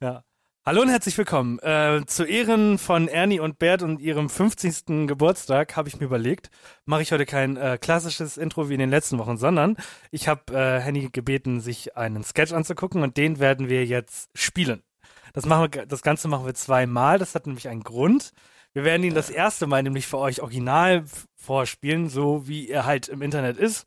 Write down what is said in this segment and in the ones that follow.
Ja. Hallo und herzlich willkommen. Äh, zu Ehren von Ernie und Bert und ihrem 50. Geburtstag habe ich mir überlegt, mache ich heute kein äh, klassisches Intro wie in den letzten Wochen, sondern ich habe äh, Henny gebeten, sich einen Sketch anzugucken und den werden wir jetzt spielen. Das, machen wir, das Ganze machen wir zweimal, das hat nämlich einen Grund. Wir werden ihn das erste Mal nämlich für euch original vorspielen, so wie er halt im Internet ist.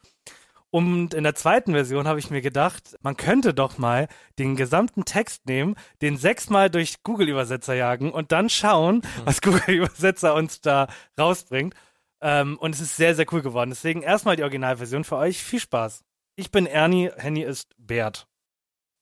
Und in der zweiten Version habe ich mir gedacht, man könnte doch mal den gesamten Text nehmen, den sechsmal durch Google-Übersetzer jagen und dann schauen, was Google-Übersetzer uns da rausbringt. Ähm, und es ist sehr, sehr cool geworden. Deswegen erstmal die Originalversion für euch. Viel Spaß. Ich bin Ernie, Henny ist Bert.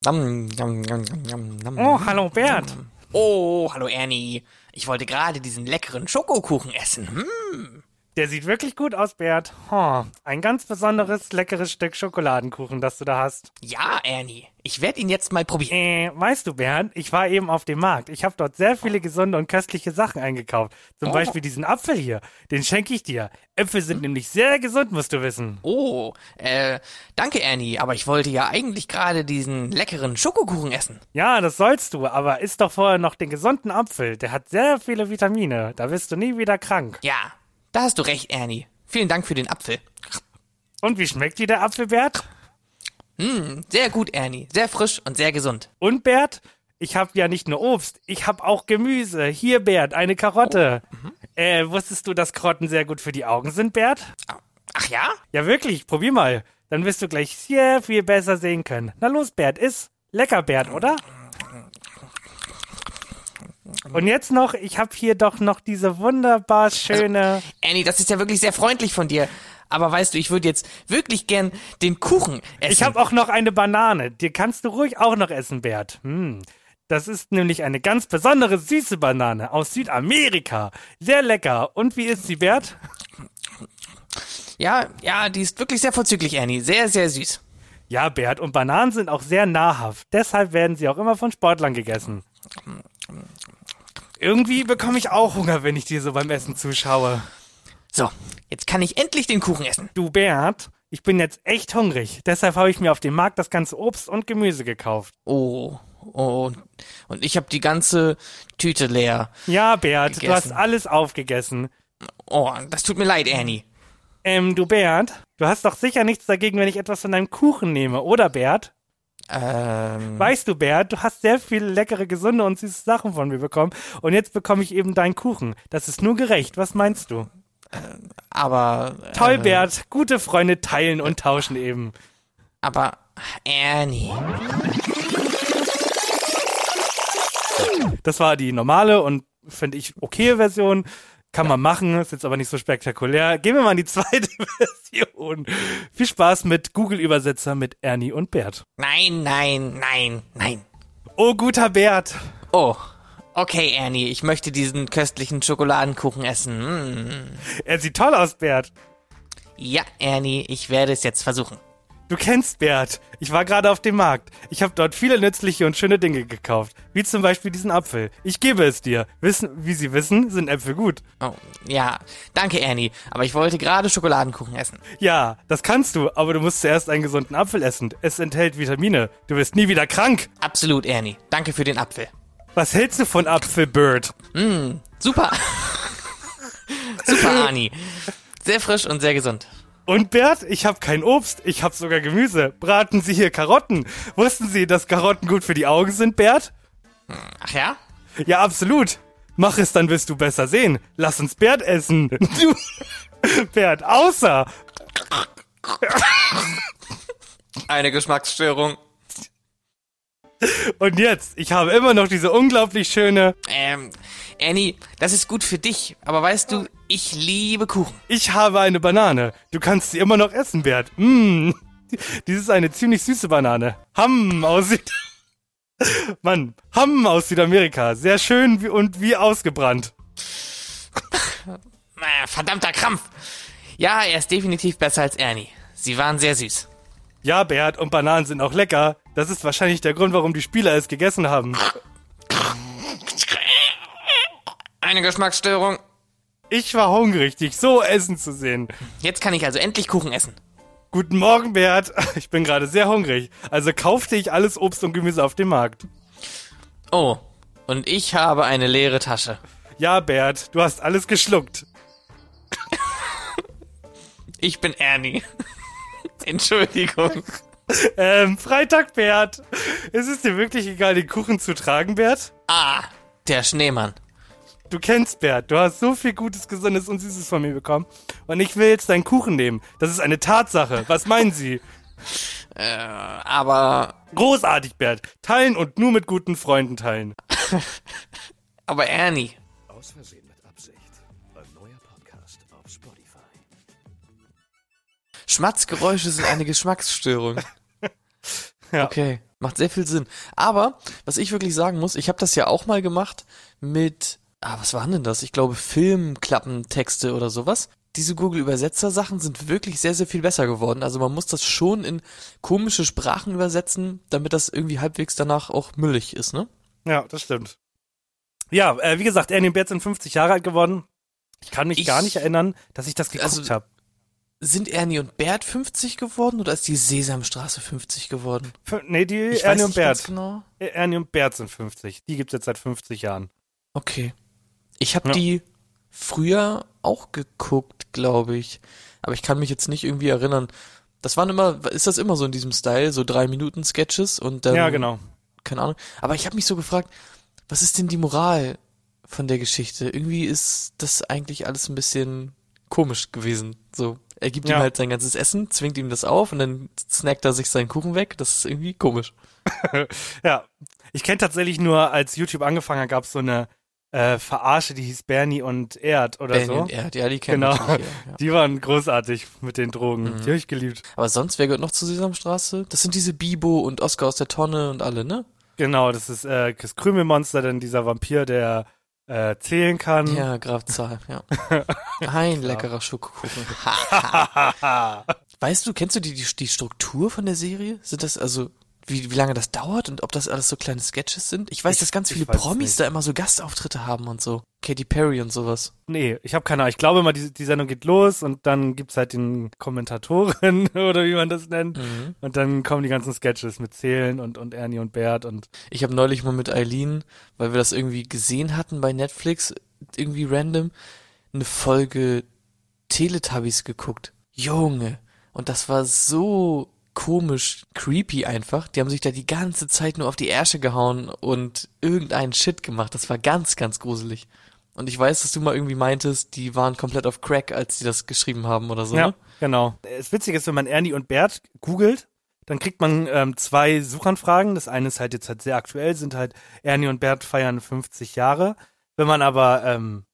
Nam, nam, nam. Oh, hallo Bert. Oh, hallo Ernie. Ich wollte gerade diesen leckeren Schokokuchen essen. Hm. Der sieht wirklich gut aus, Bert. Oh, ein ganz besonderes, leckeres Stück Schokoladenkuchen, das du da hast. Ja, Ernie. Ich werde ihn jetzt mal probieren. Äh, weißt du, Bernd, ich war eben auf dem Markt. Ich habe dort sehr viele gesunde und köstliche Sachen eingekauft. Zum Oh. Beispiel diesen Apfel hier. Den schenke ich dir. Äpfel sind nämlich sehr gesund, musst du wissen. Oh, äh, danke Ernie, aber ich wollte ja eigentlich gerade diesen leckeren Schokokuchen essen. Ja, das sollst du, aber isst doch vorher noch den gesunden Apfel. Der hat sehr viele Vitamine. Da wirst du nie wieder krank. Ja, da hast du recht, Ernie. Vielen Dank für den Apfel. Und wie schmeckt dir der Apfel, Bert? Hm, sehr gut, Ernie. Sehr frisch und sehr gesund. Und Bert? Ich habe ja nicht nur Obst, ich habe auch Gemüse. Hier, Bert, eine Karotte. Äh, wusstest du, dass Karotten sehr gut für die Augen sind, Bert? Ach ja? Ja, wirklich, probier mal. Dann wirst du gleich sehr viel besser sehen können. Na los, Bert, iss. Lecker, Bert, oder? Und jetzt noch, ich habe hier doch noch diese wunderbar schöne. Ernie, das ist ja wirklich sehr freundlich von dir. Aber weißt du, ich würde jetzt wirklich gern den Kuchen essen. Ich habe auch noch eine Banane. Die kannst du ruhig auch noch essen, Bert. Hm. Das ist nämlich eine ganz besondere süße Banane aus Südamerika. Sehr lecker. Und wie ist sie, Bert? Ja, ja, die ist wirklich sehr vorzüglich, Ernie. Sehr, sehr süß. Ja, Bert, und Bananen sind auch sehr nahrhaft. Deshalb werden sie auch immer von Sportlern gegessen. Irgendwie bekomme ich auch Hunger, wenn ich dir so beim Essen zuschaue. So, jetzt kann ich endlich den Kuchen essen. Du, Bert, ich bin jetzt echt hungrig. Deshalb habe ich mir auf dem Markt das ganze Obst und Gemüse gekauft. Oh, oh, und ich habe die ganze Tüte leer. Ja, Bert, du hast Gegessen. alles aufgegessen. Oh, das tut mir leid, Ernie. Ähm, du, Bert, du hast doch sicher nichts dagegen, wenn ich etwas von deinem Kuchen nehme, oder, Bert? Ähm, Weißt du, Bert, du hast sehr viele leckere, gesunde und süße Sachen von mir bekommen. Und jetzt bekomme ich eben deinen Kuchen. Das ist nur gerecht. Was meinst du? aber. äh, Toll, Bert. Gute Freunde teilen und tauschen eben. Aber, Ernie. Das war die normale und finde ich okaye Version. Kann man machen, ist jetzt aber nicht so spektakulär. Gehen wir mal in die zweite Version. Viel Spaß mit Google-Übersetzer mit Ernie und Bert. Nein, nein, nein, nein. Oh, guter Bert. Oh, okay, Ernie, ich möchte diesen köstlichen Schokoladenkuchen essen. Mm. Er sieht toll aus, Bert. Ja, Ernie, ich werde es jetzt versuchen. Du kennst Bert. Ich war gerade auf dem Markt. Ich habe dort viele nützliche und schöne Dinge gekauft. Wie zum Beispiel diesen Apfel. Ich gebe es dir. Wissen, wie Sie wissen, sind Äpfel gut. Oh, ja, danke, Ernie, aber ich wollte gerade Schokoladenkuchen essen. Ja, das kannst du, aber du musst zuerst einen gesunden Apfel essen. Es enthält Vitamine. Du wirst nie wieder krank. Absolut, Ernie. Danke für den Apfel. Was hältst du von Apfelbird? Super. Super, Arnie. Sehr frisch und sehr gesund. Und Bert, ich habe kein Obst, ich habe sogar Gemüse. Braten Sie hier Karotten. Wussten Sie, dass Karotten gut für die Augen sind, Bert? Ach ja? Ja, absolut. Mach es, dann wirst du besser sehen. Lass uns Bert essen. Du, Bert, außer. Eine Geschmacksstörung. Und jetzt, ich habe immer noch diese unglaublich schöne. Ähm, Annie, das ist gut für dich, aber weißt du, ich liebe Kuchen. Ich habe eine Banane. Du kannst sie immer noch essen, Bert. Mm. Dies ist eine ziemlich süße Banane. Hamm aussieht. Mann, Hamm aus Südamerika. Sehr schön wie, und wie ausgebrannt. Verdammter Krampf. Ja, er ist definitiv besser als Ernie. Sie waren sehr süß. Ja, Bert, und Bananen sind auch lecker. Das ist wahrscheinlich der Grund, warum die Spieler es gegessen haben. Eine Geschmacksstörung. Ich war hungrig, dich so essen zu sehen. Jetzt kann ich also endlich Kuchen essen. Guten Morgen, Bert. Ich bin gerade sehr hungrig. Also kaufte ich alles Obst und Gemüse auf dem Markt. Oh, und ich habe eine leere Tasche. Ja, Bert, du hast alles geschluckt. Ich bin Ernie. Entschuldigung. Ähm, Freitag, Bert. Ist es dir wirklich egal, den Kuchen zu tragen, Bert? Ah, der Schneemann. Du kennst Bert. Du hast so viel Gutes, Gesundes und Süßes von mir bekommen. Und ich will jetzt deinen Kuchen nehmen. Das ist eine Tatsache. Was meinen Sie? Äh, aber, Großartig, Bert. Teilen und nur mit guten Freunden teilen. aber Ernie. Aus Versehen mit Absicht. Ein neuer Podcast auf Spotify. Schmatzgeräusche sind eine Geschmacksstörung. Ja. Okay, macht sehr viel Sinn. Aber, was ich wirklich sagen muss, ich habe das ja auch mal gemacht mit, ah, was waren denn das? Ich glaube Filmklappentexte oder sowas. Diese Google-Übersetzer-Sachen sind wirklich sehr, sehr viel besser geworden. Also man muss das schon in komische Sprachen übersetzen, damit das irgendwie halbwegs danach auch müllig ist, ne? Ja, das stimmt. Ja, äh, wie gesagt, Ernie und Bert sind 50 Jahre alt geworden. Ich kann mich Ich- gar nicht erinnern, dass ich das geguckt Also- habe. Sind Ernie und Bert 50 geworden oder ist die Sesamstraße 50 geworden? Nee, die Ich Ernie und Bert. genau. Ernie und Bert sind 50. Die gibt's jetzt seit 50 Jahren. Okay. Ich habe Ja. die früher auch geguckt, glaube ich. Aber ich kann mich jetzt nicht irgendwie erinnern. Das waren immer, ist das immer so in diesem Style, so drei Minuten Sketches und dann, ja, genau. keine Ahnung. Aber ich habe mich so gefragt, was ist denn die Moral von der Geschichte? Irgendwie ist das eigentlich alles ein bisschen komisch gewesen. So, er gibt Ja. ihm halt sein ganzes Essen, zwingt ihm das auf und dann snackt er sich seinen Kuchen weg. Das ist irgendwie komisch. Ja, ich kenne tatsächlich nur, als YouTube angefangen hat, gab's so eine äh, Verarsche, die hieß Bernie und Erd oder Benny so. und Erd, ja, die kennen Genau. natürlich, ja, ja. Die waren großartig mit den Drogen. Mhm. Die habe ich geliebt. Aber sonst, wer gehört noch zur Sesamstraße? Das sind diese Bibo und Oscar aus der Tonne und alle, ne? Genau, das ist äh, das Krümelmonster, dann dieser Vampir, der äh, zählen kann. Ja, Graf Zahl, ja. Ein leckerer Schokokuchen. Weißt du, kennst du die, die, die Struktur von der Serie? Sind das also, wie, wie lange das dauert und ob das alles so kleine Sketches sind? Ich weiß, Ich- dass ganz viele Promis da immer so Gastauftritte haben und so. Katy Perry und sowas. Nee, ich habe keine Ahnung. Ich glaube mal, die, die Sendung geht los und dann gibt's halt den Kommentatoren oder wie man das nennt. Mhm. Und dann kommen die ganzen Sketches mit Zählen und, und Ernie und Bert und Ich habe neulich mal mit Eileen, weil wir das irgendwie gesehen hatten bei Netflix, irgendwie random, eine Folge Teletubbies geguckt. Junge. Und das war so komisch, creepy einfach. Die haben sich da die ganze Zeit nur auf die Ärsche gehauen und irgendeinen Shit gemacht. Das war ganz, ganz gruselig. Und ich weiß, dass du mal irgendwie meintest, die waren komplett auf Crack, als die das geschrieben haben oder so. ja, Ne? genau. Das Witzige ist, wenn man Ernie und Bert googelt, dann kriegt man ähm, zwei Suchanfragen. Das eine ist halt jetzt halt sehr aktuell, sind halt Ernie und Bert feiern 50 Jahre. Wenn man aber ähm,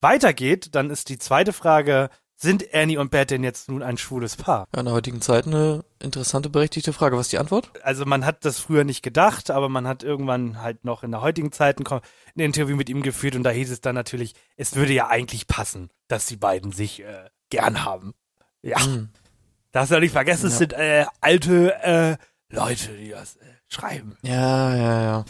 weitergeht, dann ist die zweite Frage, sind Ernie und Bert denn jetzt nun ein schwules Paar? Ja, in der heutigen Zeit eine interessante, berechtigte Frage. Was ist die Antwort? also man hat das früher nicht gedacht, aber man hat irgendwann halt noch in der heutigen Zeit ein, Interview mit ihm geführt und da hieß es dann natürlich, es würde ja eigentlich passen, dass die beiden sich äh, gern haben. Ja, Hm. darfst du nicht vergessen, es Ja. sind äh, alte äh, Leute, die das äh, schreiben. Ja, ja, ja.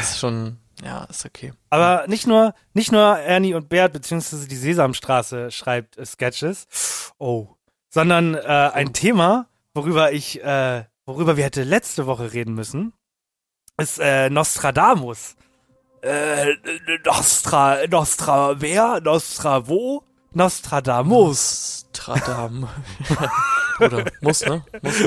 Ist schon, ja, ist okay. Aber nicht nur, nicht nur Ernie und Bert, beziehungsweise die Sesamstraße schreibt äh, Sketches, oh, sondern äh, ein Thema, worüber ich, äh, worüber wir hätte letzte Woche reden müssen, ist äh, Nostradamus. Äh, Nostra, Nostra, wer? Nostra, wo? Nostradamus. Nostradam. Oder muss, ne? Muss.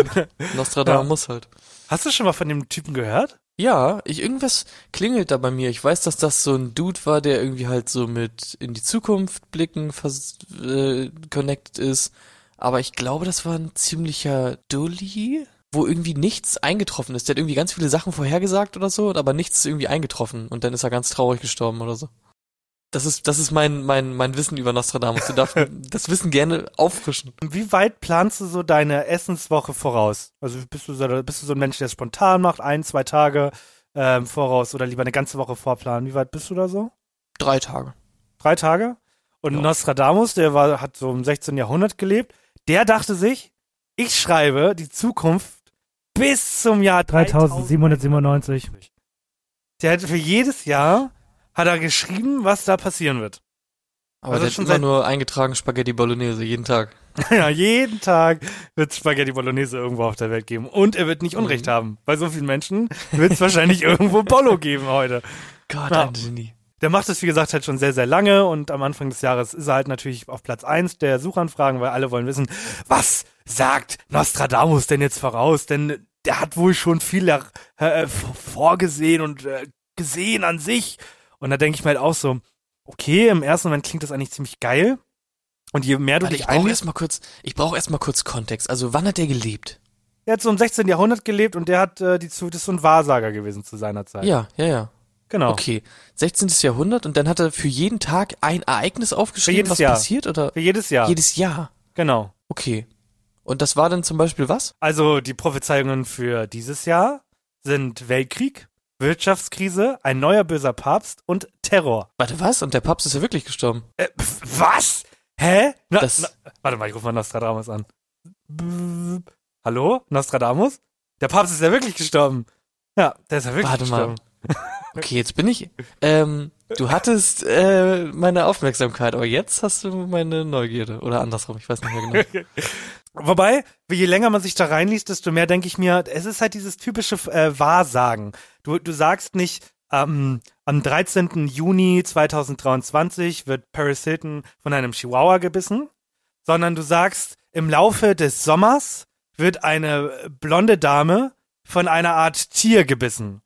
Nostradam Ja. halt. Hast du schon mal von dem Typen gehört? Ja, ich, irgendwas klingelt da bei mir. Ich weiß, dass das so ein Dude war, der irgendwie halt so mit in die Zukunft blicken vers äh, connected ist. Aber ich glaube, das war ein ziemlicher Dulli, wo irgendwie nichts eingetroffen ist. Der hat irgendwie ganz viele Sachen vorhergesagt oder so, aber nichts ist irgendwie eingetroffen. Und dann ist er ganz traurig gestorben oder so. Das ist, das ist mein, mein, mein Wissen über Nostradamus. Du darfst das Wissen gerne auffrischen. Wie weit planst du so deine Essenswoche voraus? Also bist du so, bist du so ein Mensch, der es spontan macht, ein, zwei Tage äh, im Voraus oder lieber eine ganze Woche vorplanen? Wie weit bist du da so? Drei Tage. Drei Tage? Und Ja. Nostradamus, der war, hat so im 16. Jahrhundert gelebt, der dachte sich, ich schreibe die Zukunft bis zum Jahr 3797. Der hat für jedes Jahr hat er geschrieben, was da passieren wird. Aber Also der hat schon immer seit- nur eingetragen Spaghetti Bolognese, jeden Tag. ja, jeden Tag wird Spaghetti Bolognese irgendwo auf der Welt geben. Und er wird nicht Mhm. Unrecht haben. Bei so vielen Menschen wird es wahrscheinlich irgendwo Bolo geben heute. Gott, ein Genie. Der macht es, wie gesagt, halt schon sehr, sehr lange und am Anfang des Jahres ist er halt natürlich auf Platz eins der Suchanfragen, weil alle wollen wissen, was sagt Nostradamus denn jetzt voraus? Denn der hat wohl schon viel äh, vorgesehen und äh, gesehen an sich. Und da denke ich mir halt auch so, okay, im ersten Moment klingt das eigentlich ziemlich geil. Und je mehr du Warte, dich ich brauche einliest, erst mal kurz, ich brauche erst mal kurz Kontext. Also, wann hat der gelebt? der hat so im 16. Jahrhundert gelebt und der hat äh, die zu, das ist so ein Wahrsager gewesen zu seiner Zeit. Ja, ja, ja. genau. Okay. 16. Jahrhundert und dann hat er für jeden Tag ein Ereignis aufgeschrieben, was Jahr. passiert oder Für jedes Jahr. jedes Jahr. genau. Okay. Und das war dann zum Beispiel was? Also die Prophezeiungen für dieses Jahr sind Weltkrieg, Wirtschaftskrise, ein neuer böser Papst und Terror. Warte, was? Und der Papst ist ja wirklich gestorben. Äh, was? Hä? Na, Das- na, warte mal, ich rufe mal Nostradamus an. B- Hallo? Nostradamus? Der Papst ist ja wirklich gestorben. Ja, der ist ja wirklich Warte mal. gestorben. Okay, jetzt bin ich. Ähm, du hattest äh, meine Aufmerksamkeit, aber jetzt hast du meine Neugierde. Oder andersrum, ich weiß nicht mehr genau. Wobei, je länger man sich da reinliest, desto mehr denke ich mir, es ist halt dieses typische äh, Wahrsagen. Du, du sagst nicht, ähm, am 13. Juni 2023 wird Paris Hilton von einem Chihuahua gebissen, sondern du sagst, im Laufe des Sommers wird eine blonde Dame von einer Art Tier gebissen.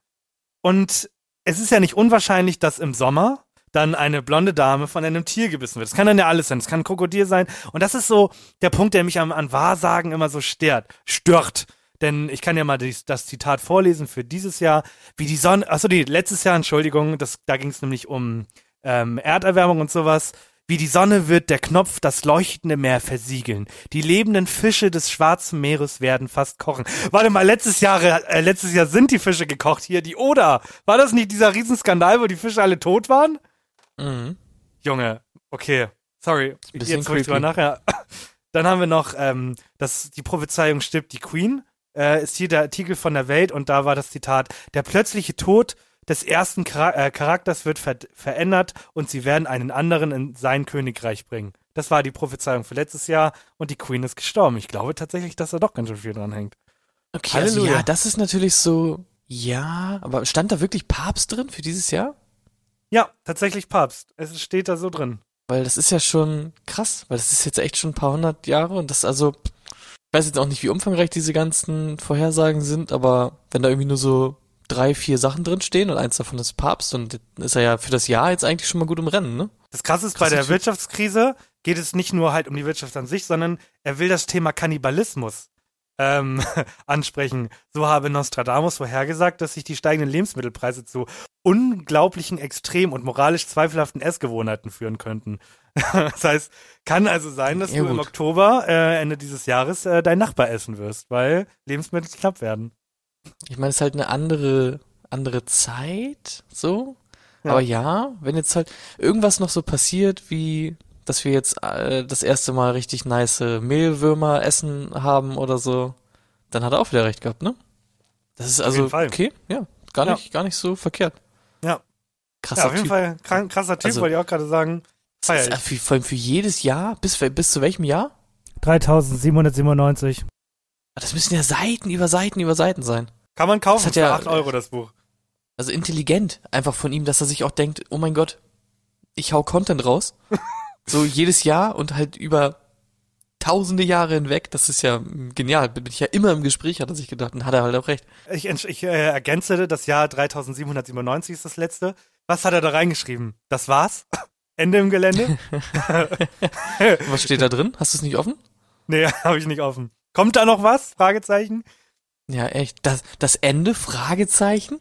Und es ist ja nicht unwahrscheinlich, dass im Sommer dann eine blonde Dame von einem Tier gebissen wird. Das kann dann ja alles sein. Das kann ein Krokodil sein. Und das ist so der Punkt, der mich am, an Wahrsagen immer so stört. Stört. Denn ich kann ja mal dies, das Zitat vorlesen für dieses Jahr. Wie die Sonne, achso, die letztes Jahr, Entschuldigung, das, da ging es nämlich um ähm, Erderwärmung und sowas. Wie die Sonne wird der Knopf das leuchtende Meer versiegeln. Die lebenden Fische des Schwarzen Meeres werden fast kochen. Warte mal, letztes Jahr, äh, letztes Jahr sind die Fische gekocht hier, die Oder. War das nicht dieser Riesenskandal, wo die Fische alle tot waren? Mhm. Junge, okay, sorry. Jetzt ich drüber nachher. Dann haben wir noch, ähm, dass die Prophezeiung stirbt die Queen. Äh, ist hier der Artikel von der Welt und da war das Zitat: Der plötzliche Tod des ersten äh, Charakters wird ver verändert und sie werden einen anderen in sein Königreich bringen. Das war die Prophezeiung für letztes Jahr und die Queen ist gestorben. Ich glaube tatsächlich, dass da doch ganz schön viel dran hängt. Okay, also ja, das ist natürlich so. Ja, aber stand da wirklich Papst drin für dieses Jahr? Ja, tatsächlich Papst. Es steht da so drin. Weil das ist ja schon krass, weil das ist jetzt echt schon ein paar hundert Jahre und das also, ich weiß jetzt auch nicht, wie umfangreich diese ganzen Vorhersagen sind, aber wenn da irgendwie nur so drei, vier Sachen drin stehen und eins davon ist Papst und dann ist er ja für das Jahr jetzt eigentlich schon mal gut im Rennen, ne? Das Krasse ist, Krasser bei der. Wirtschaftskrise geht es nicht nur halt um die Wirtschaft an sich, sondern er will das Thema Kannibalismus ähm, ansprechen. So habe Nostradamus vorhergesagt, dass sich die steigenden Lebensmittelpreise zu unglaublichen, extrem und moralisch zweifelhaften Essgewohnheiten führen könnten. das heißt, kann also sein, dass Ja, du im gut. Oktober, äh, Ende dieses Jahres, äh, deinen Nachbar essen wirst, weil Lebensmittel knapp werden. Ich meine, es ist halt eine andere, andere Zeit, so. Ja. Aber ja, wenn jetzt halt irgendwas noch so passiert, wie, dass wir jetzt äh, das erste Mal richtig nice Mehlwürmer essen haben oder so, dann hat er auch wieder recht gehabt, ne? Das ist also jeden Fall. okay, ja, gar Ja. nicht, gar nicht so verkehrt. Ja. Krasser Ja, auf jeden Typ. Fall krank, krasser Typ, Also- wollte ich auch gerade sagen. Das Feier ist, für, vor allem für jedes Jahr, bis, bis zu welchem Jahr? 3797. Ah, Das müssen ja Seiten über Seiten über Seiten sein. Kann man kaufen hat für ja- 8 Euro das Buch. Also intelligent einfach von ihm, dass er sich auch denkt, oh mein Gott, ich hau Content raus. so jedes Jahr und halt über tausende Jahre hinweg. Das ist ja genial. Bin ich ja immer im Gespräch, hat er sich gedacht und hat er halt auch recht. Ich, ich äh, ergänze, das Jahr 3797 ist das letzte. Was hat er da reingeschrieben? Das war's? Ende im Gelände? Was steht da drin? Hast du es nicht offen? nee, habe ich nicht offen. Kommt da noch was? Fragezeichen. Ja, echt. Das, das Ende? Fragezeichen?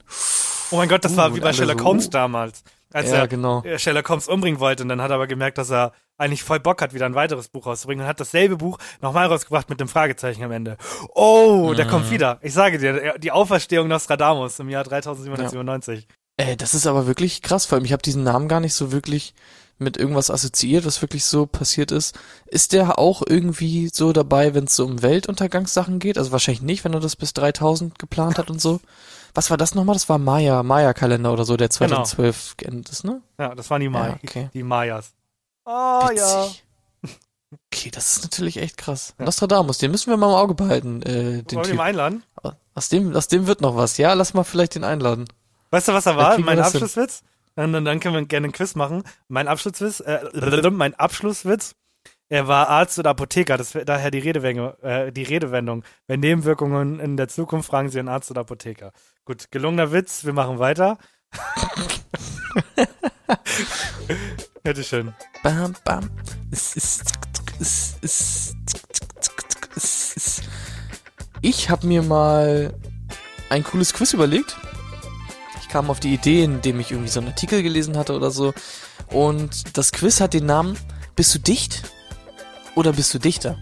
Oh mein Gott, das Uh, war wie bei Sherlock so, Holmes uh. damals. Als Ja, er genau. äh, Sherlock Holmes umbringen wollte und dann hat er aber gemerkt, dass er eigentlich voll Bock hat, wieder ein weiteres Buch rauszubringen und hat dasselbe Buch nochmal rausgebracht mit dem Fragezeichen am Ende. Oh, der Mhm. kommt wieder. Ich sage dir, die Auferstehung Nostradamus im Jahr 3797. Äh, das ist aber wirklich krass, vor allem ich habe diesen Namen gar nicht so wirklich mit irgendwas assoziiert, was wirklich so passiert ist. Ist der auch irgendwie so dabei, wenn es so um Weltuntergangssachen geht? Also wahrscheinlich nicht, wenn er das bis 3000 geplant hat und so. Was war das nochmal? Das war Maya, Maya-Kalender oder so, der 2012 geendet ist, ne? Ja, das waren die, May Ja, okay. die Mayas. Oh ja. Okay, das ist natürlich echt krass. Nostradamus, den müssen wir mal im Auge behalten, äh, den Wollen wir ihn einladen? Aus dem, aus dem wird noch was. Ja, lass mal vielleicht den einladen. Weißt du, was er Ja, war? Mein. Abschlusswitz? Dann, dann, können wir gerne einen Quiz machen. Mein Abschlusswitz, äh, mein Abschlusswitz, er war Arzt oder Apotheker, das daher die, Redewendung, äh, die Redewendung. Bei Nebenwirkungen in der Zukunft fragen Sie einen Arzt oder Apotheker. Gut, gelungener Witz, wir machen weiter. Bitteschön. Bam, bam. Ich habe mir mal ein cooles Quiz überlegt. Ich kam auf die Idee, indem ich irgendwie so einen Artikel gelesen hatte oder so. Und das Quiz hat den Namen Bist du dicht oder bist du Dichter?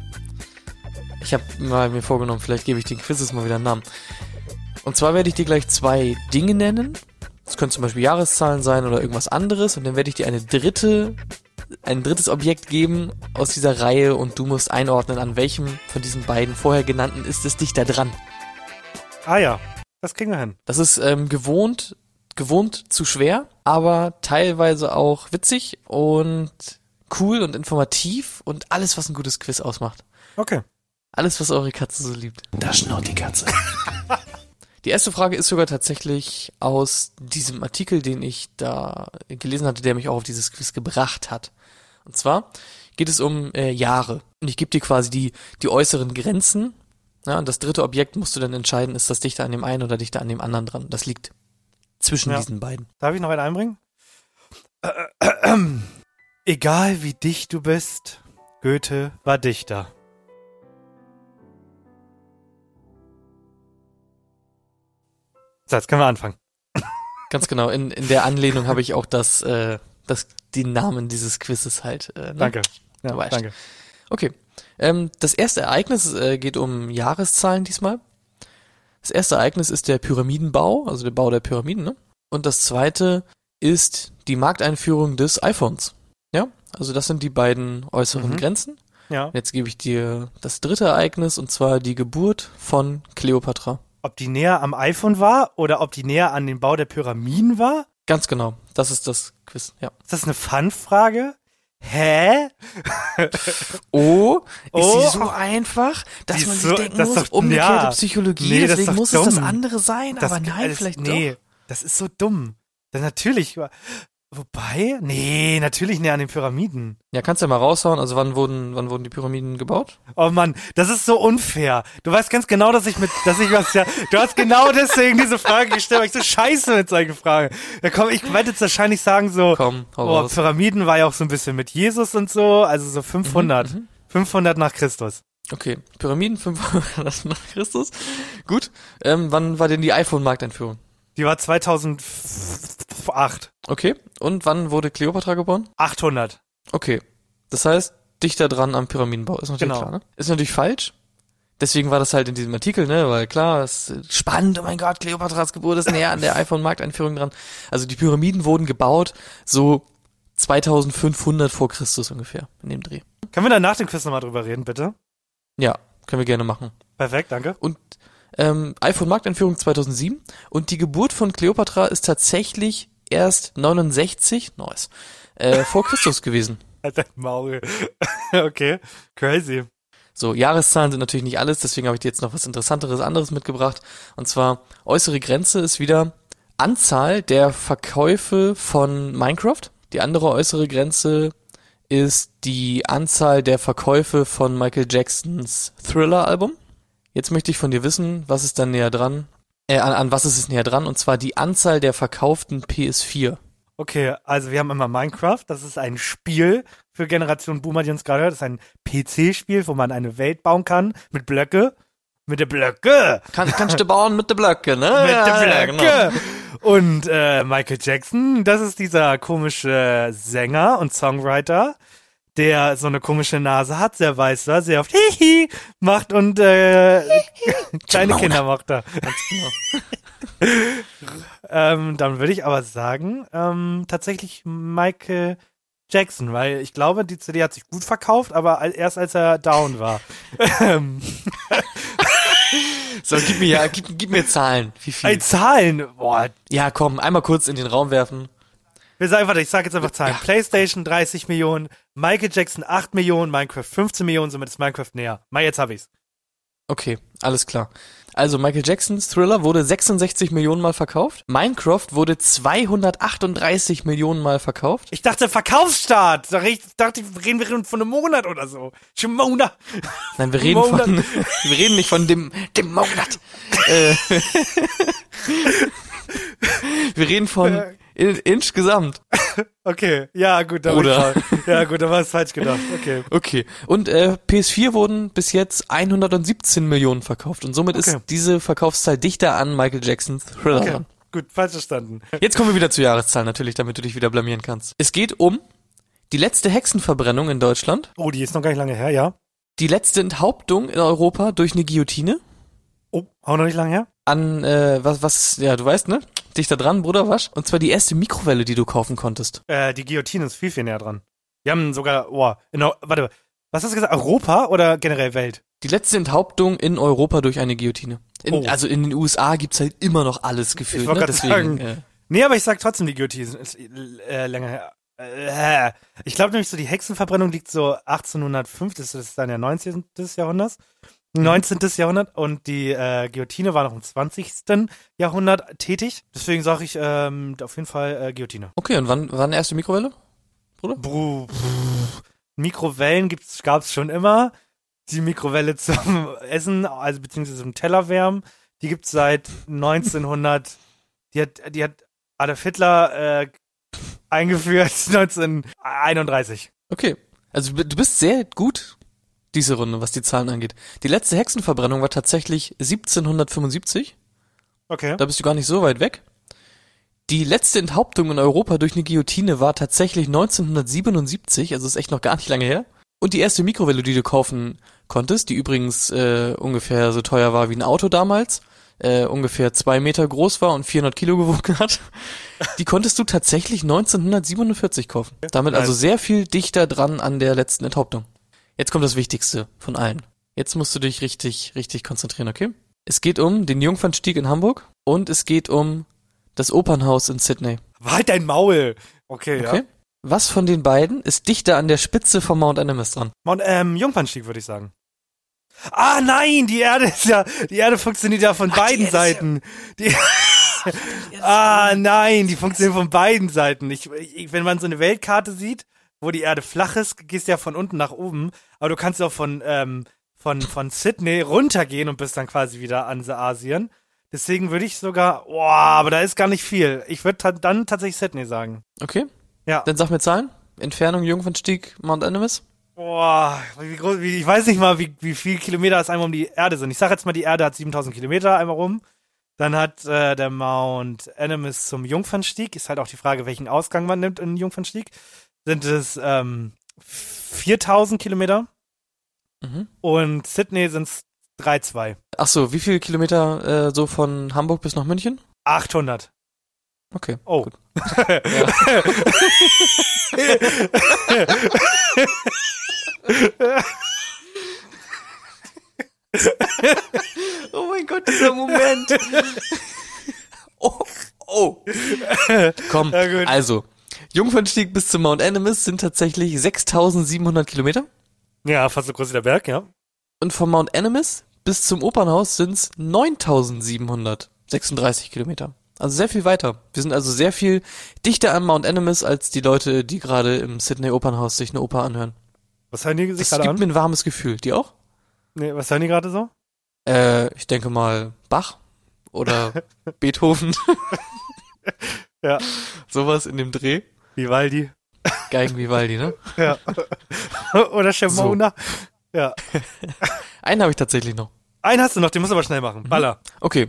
Ich habe mal mir vorgenommen, vielleicht gebe ich den Quizzes mal wieder einen Namen. Und zwar werde ich dir gleich zwei Dinge nennen. Das können zum Beispiel Jahreszahlen sein oder irgendwas anderes. Und dann werde ich dir eine dritte ein drittes Objekt geben aus dieser Reihe und du musst einordnen, an welchem von diesen beiden vorher genannten ist es dichter dran. Ah ja, das kriegen wir hin. Das ist ähm, gewohnt, gewohnt zu schwer, aber teilweise auch witzig und cool und informativ und alles, was ein gutes Quiz ausmacht. Okay. Alles, was eure Katze so liebt. Da schnurrt die Katze. Die erste Frage ist sogar tatsächlich aus diesem Artikel, den ich da gelesen hatte, der mich auch auf dieses Quiz gebracht hat. Und zwar geht es um äh, Jahre. Und ich gebe dir quasi die, die äußeren Grenzen. Ja, und das dritte Objekt musst du dann entscheiden, ist das dichter an dem einen oder dichter an dem anderen dran. Das liegt zwischen Ja. diesen beiden. Darf ich noch einen einbringen? Egal wie dicht du bist, Goethe war Dichter. So, jetzt können wir anfangen. Ganz genau. In, in der Anlehnung habe ich auch das, äh, das, den Namen dieses Quizzes halt. Äh, ne? Danke. Ja, Du weißt. danke. Okay. Ähm, das erste Ereignis äh, geht um Jahreszahlen diesmal. Das erste Ereignis ist der Pyramidenbau, also der Bau der Pyramiden, ne? Und das zweite ist die Markteinführung des iPhones. Ja, also das sind die beiden äußeren Mhm. Grenzen. Ja. Jetzt gebe ich dir das dritte Ereignis und zwar die Geburt von Kleopatra. Ob die näher am iPhone war oder ob die näher an den Bau der Pyramiden war? Ganz genau. Das ist das Quiz. Ja. Ist das eine Fun-Frage? Hä? Oh, ist Oh. sie so einfach, dass man sich so- denken muss, doch- umgekehrte ja. Psychologie, Nee, deswegen muss es das dumm. andere sein, Das, aber nein, das, vielleicht nee, doch. das ist so dumm. Das natürlich. Wobei? Nee, natürlich näher an den Pyramiden. Ja, kannst du ja mal raushauen, also wann wurden, wann wurden die Pyramiden gebaut? Oh Mann, das ist so unfair. Du weißt ganz genau, dass ich mit, dass ich was ja, du hast genau deswegen diese Frage gestellt, weil ich so scheiße mit solchen Fragen. Ja komm, ich werde jetzt wahrscheinlich sagen so, Komm, oh, raus. Pyramiden war ja auch so ein bisschen mit Jesus und so, also so 500, Mhm, 500 nach Christus. Okay, Pyramiden 500 nach Christus. Gut, ähm, wann war denn die iPhone-Markteinführung? Die war 2008. Okay, und wann wurde Kleopatra geboren? 800. Okay, das heißt, dichter dran am Pyramidenbau, ist natürlich Genau. klar, ne? Ist natürlich falsch. Deswegen war das halt in diesem Artikel, ne, weil klar, es ist spannend, oh mein Gott, Kleopatras Geburt ist näher an der iPhone-Markteinführung dran. Also die Pyramiden wurden gebaut, so 2500 vor Christus ungefähr, in dem Dreh. Können wir dann nach dem Quiz nochmal drüber reden, bitte? Ja, können wir gerne machen. Perfekt, danke. Und ähm, iPhone-Markteinführung 2007 und die Geburt von Kleopatra ist tatsächlich erst 69, nice, äh, vor Christus gewesen. Alter Maul. okay, crazy. So, Jahreszahlen sind natürlich nicht alles, deswegen habe ich dir jetzt noch was Interessanteres anderes mitgebracht. Und zwar, äußere Grenze ist wieder Anzahl der Verkäufe von Minecraft. Die andere äußere Grenze ist die Anzahl der Verkäufe von Michael Jacksons Thriller-Album. Jetzt möchte ich von dir wissen, was ist dann näher dran? Äh, an, an was ist es näher dran? Und zwar die Anzahl der verkauften PS4. Okay, also wir haben immer Minecraft, das ist ein Spiel für Generation Boomer, die uns gerade hört. Das ist ein PC-Spiel, wo man eine Welt bauen kann mit Blöcke. Mit der Blöcke. Kann, kannst du bauen mit der Blöcke, ne? Mit Ja, der ja, Blöcke. Und äh, Michael Jackson, das ist dieser komische Sänger und Songwriter, der so eine komische Nase hat, sehr weiß war, sehr oft Hihi macht und äh, kleine Kinder macht er. ähm, dann würde ich aber sagen, ähm, tatsächlich Michael Jackson, weil ich glaube, die CD hat sich gut verkauft, aber erst als er down war. ähm, So, gib mir ja, gib, gib mir Zahlen. Wie viel? ey, Zahlen, boah, Ja, komm, einmal kurz in den Raum werfen. Wir sagen, warte, ich sag jetzt einfach Zahlen. PlayStation 30 Millionen, Michael Jackson 8 Millionen, Minecraft 15 Millionen, somit ist Minecraft näher. Mal jetzt hab ich's. Okay, alles klar. Also Michael Jacksons Thriller wurde 66 Millionen Mal verkauft. Minecraft wurde 238 Millionen Mal verkauft. Ich dachte Verkaufsstart. Ich dachte, wir reden wir von einem Monat oder so. Schon Monat. Nein, wir reden Monat. von, wir reden nicht von dem, dem Monat. äh, wir reden von in, insgesamt. Okay, ja gut, da falsch. Ja gut, da war es falsch gedacht. Okay. Okay. Und äh, PS4 wurden bis jetzt 117 Millionen verkauft. Und somit Okay. ist diese Verkaufszahl dichter an Michael Jacksons Thriller Okay. Gut, falsch verstanden. Jetzt kommen wir wieder zur Jahreszahl natürlich, damit du dich wieder blamieren kannst. Es geht um die letzte Hexenverbrennung in Deutschland, Oh, die ist noch gar nicht lange her, ja? die letzte Enthauptung in Europa durch eine Guillotine Oh, auch noch nicht lange her? an äh, was was ja du weißt ne dich da dran Bruder wasch und zwar die erste Mikrowelle die du kaufen konntest Äh, die Guillotine ist viel, viel näher dran. Wir haben sogar, oh, in, warte, was hast du gesagt? Europa oder generell Welt? die letzte Enthauptung in Europa durch eine Guillotine in, Oh. also in den USA gibt's halt immer noch alles gefühlt Ich wollte ne? gerade Deswegen, sagen. äh, Nee, aber ich sag trotzdem, die Guillotine ist äh, länger her. Äh, ich glaube nämlich so, die Hexenverbrennung liegt so 1805, das ist dann ja 19. Jahrhunderts. 19. Jahrhundert und die äh, Guillotine war noch im 20. Jahrhundert tätig. Deswegen sage ich ähm, auf jeden Fall äh, Guillotine. okay und wann wann erste Mikrowelle Bruh, pff. Mikrowellen gibt's, gab's schon immer. Die Mikrowelle zum Essen, also beziehungsweise zum Teller wärmen, die gibt's seit 1900. Die hat, die hat Adolf Hitler äh, eingeführt 1931. okay also du bist sehr gut diese Runde was die Zahlen angeht die letzte Hexenverbrennung war tatsächlich 1775 Okay. Da bist du gar nicht so weit weg. Die letzte Enthauptung in Europa durch eine Guillotine war tatsächlich 1977, also ist echt noch gar nicht lange her. Und die erste Mikrowelle, die du kaufen konntest, die übrigens äh, ungefähr so teuer war wie ein Auto damals, äh, ungefähr zwei Meter groß war und 400 Kilo gewogen hat, die konntest du tatsächlich 1947 kaufen. Damit also sehr viel dichter dran an der letzten Enthauptung. Jetzt kommt das Wichtigste von allen. Jetzt musst du dich richtig, richtig konzentrieren, okay? Es geht um den Jungfernstieg in Hamburg und es geht um das Opernhaus in Sydney. Halt dein Maul. Okay, Okay? ja. Was von den beiden ist dichter an der Spitze vom Mount Animas dran? Mount, ähm, Jungfernstieg würde ich sagen. Ah nein, die Erde ist ja, die Erde funktioniert ja von beiden Seiten. Die, ah nein, die funktioniert von beiden Seiten. Ich, ich, wenn man so eine Weltkarte sieht, wo die Erde flach ist, gehst du ja von unten nach oben, aber du kannst auch von ähm, von von Sydney runtergehen und bist dann quasi wieder an Asien. Deswegen würde ich sogar, boah, aber da ist gar nicht viel. Ich würde ta dann tatsächlich Sydney sagen. Okay? Ja. Dann sag mir Zahlen. Entfernung Jungfernstieg, Mount Animas. Boah, wie groß, wie, ich weiß nicht mal, wie, wie viel Kilometer es einmal um die Erde sind. Ich sag jetzt mal, die Erde hat 7000 Kilometer einmal rum. Dann hat äh, der Mount Animas zum Jungfernstieg. Ist halt auch die Frage, welchen Ausgang man nimmt in den Jungfernstieg. Sind es ähm, 4000 Kilometer Mhm. und Sydney sind es 3,2. Ach so, wie viele Kilometer äh, so von Hamburg bis nach München? 800. Okay. Oh. Oh mein Gott, dieser Moment. oh, oh. Komm, also, Jungfernstieg bis zum Mount Animas sind tatsächlich 6700 Kilometer. Ja, fast so groß wie der Berg, ja. Und vom Mount Animas bis zum Opernhaus sind es 9736 Kilometer. Also sehr viel weiter. Wir sind also sehr viel dichter an Mount Animas als die Leute, die gerade im Sydney Opernhaus sich eine Oper anhören. Was hören die sich Das gerade gibt an? mir ein warmes Gefühl. Die auch? Nee, was hören die gerade so? Äh, ich denke mal Bach oder Beethoven. Ja. Sowas in dem Dreh. Vivaldi. Geigen Vivaldi, ne? Ja. Oder Shimona. Ja. Einen habe ich tatsächlich noch. Einen hast du noch, den musst du aber schnell machen. Baller. Okay,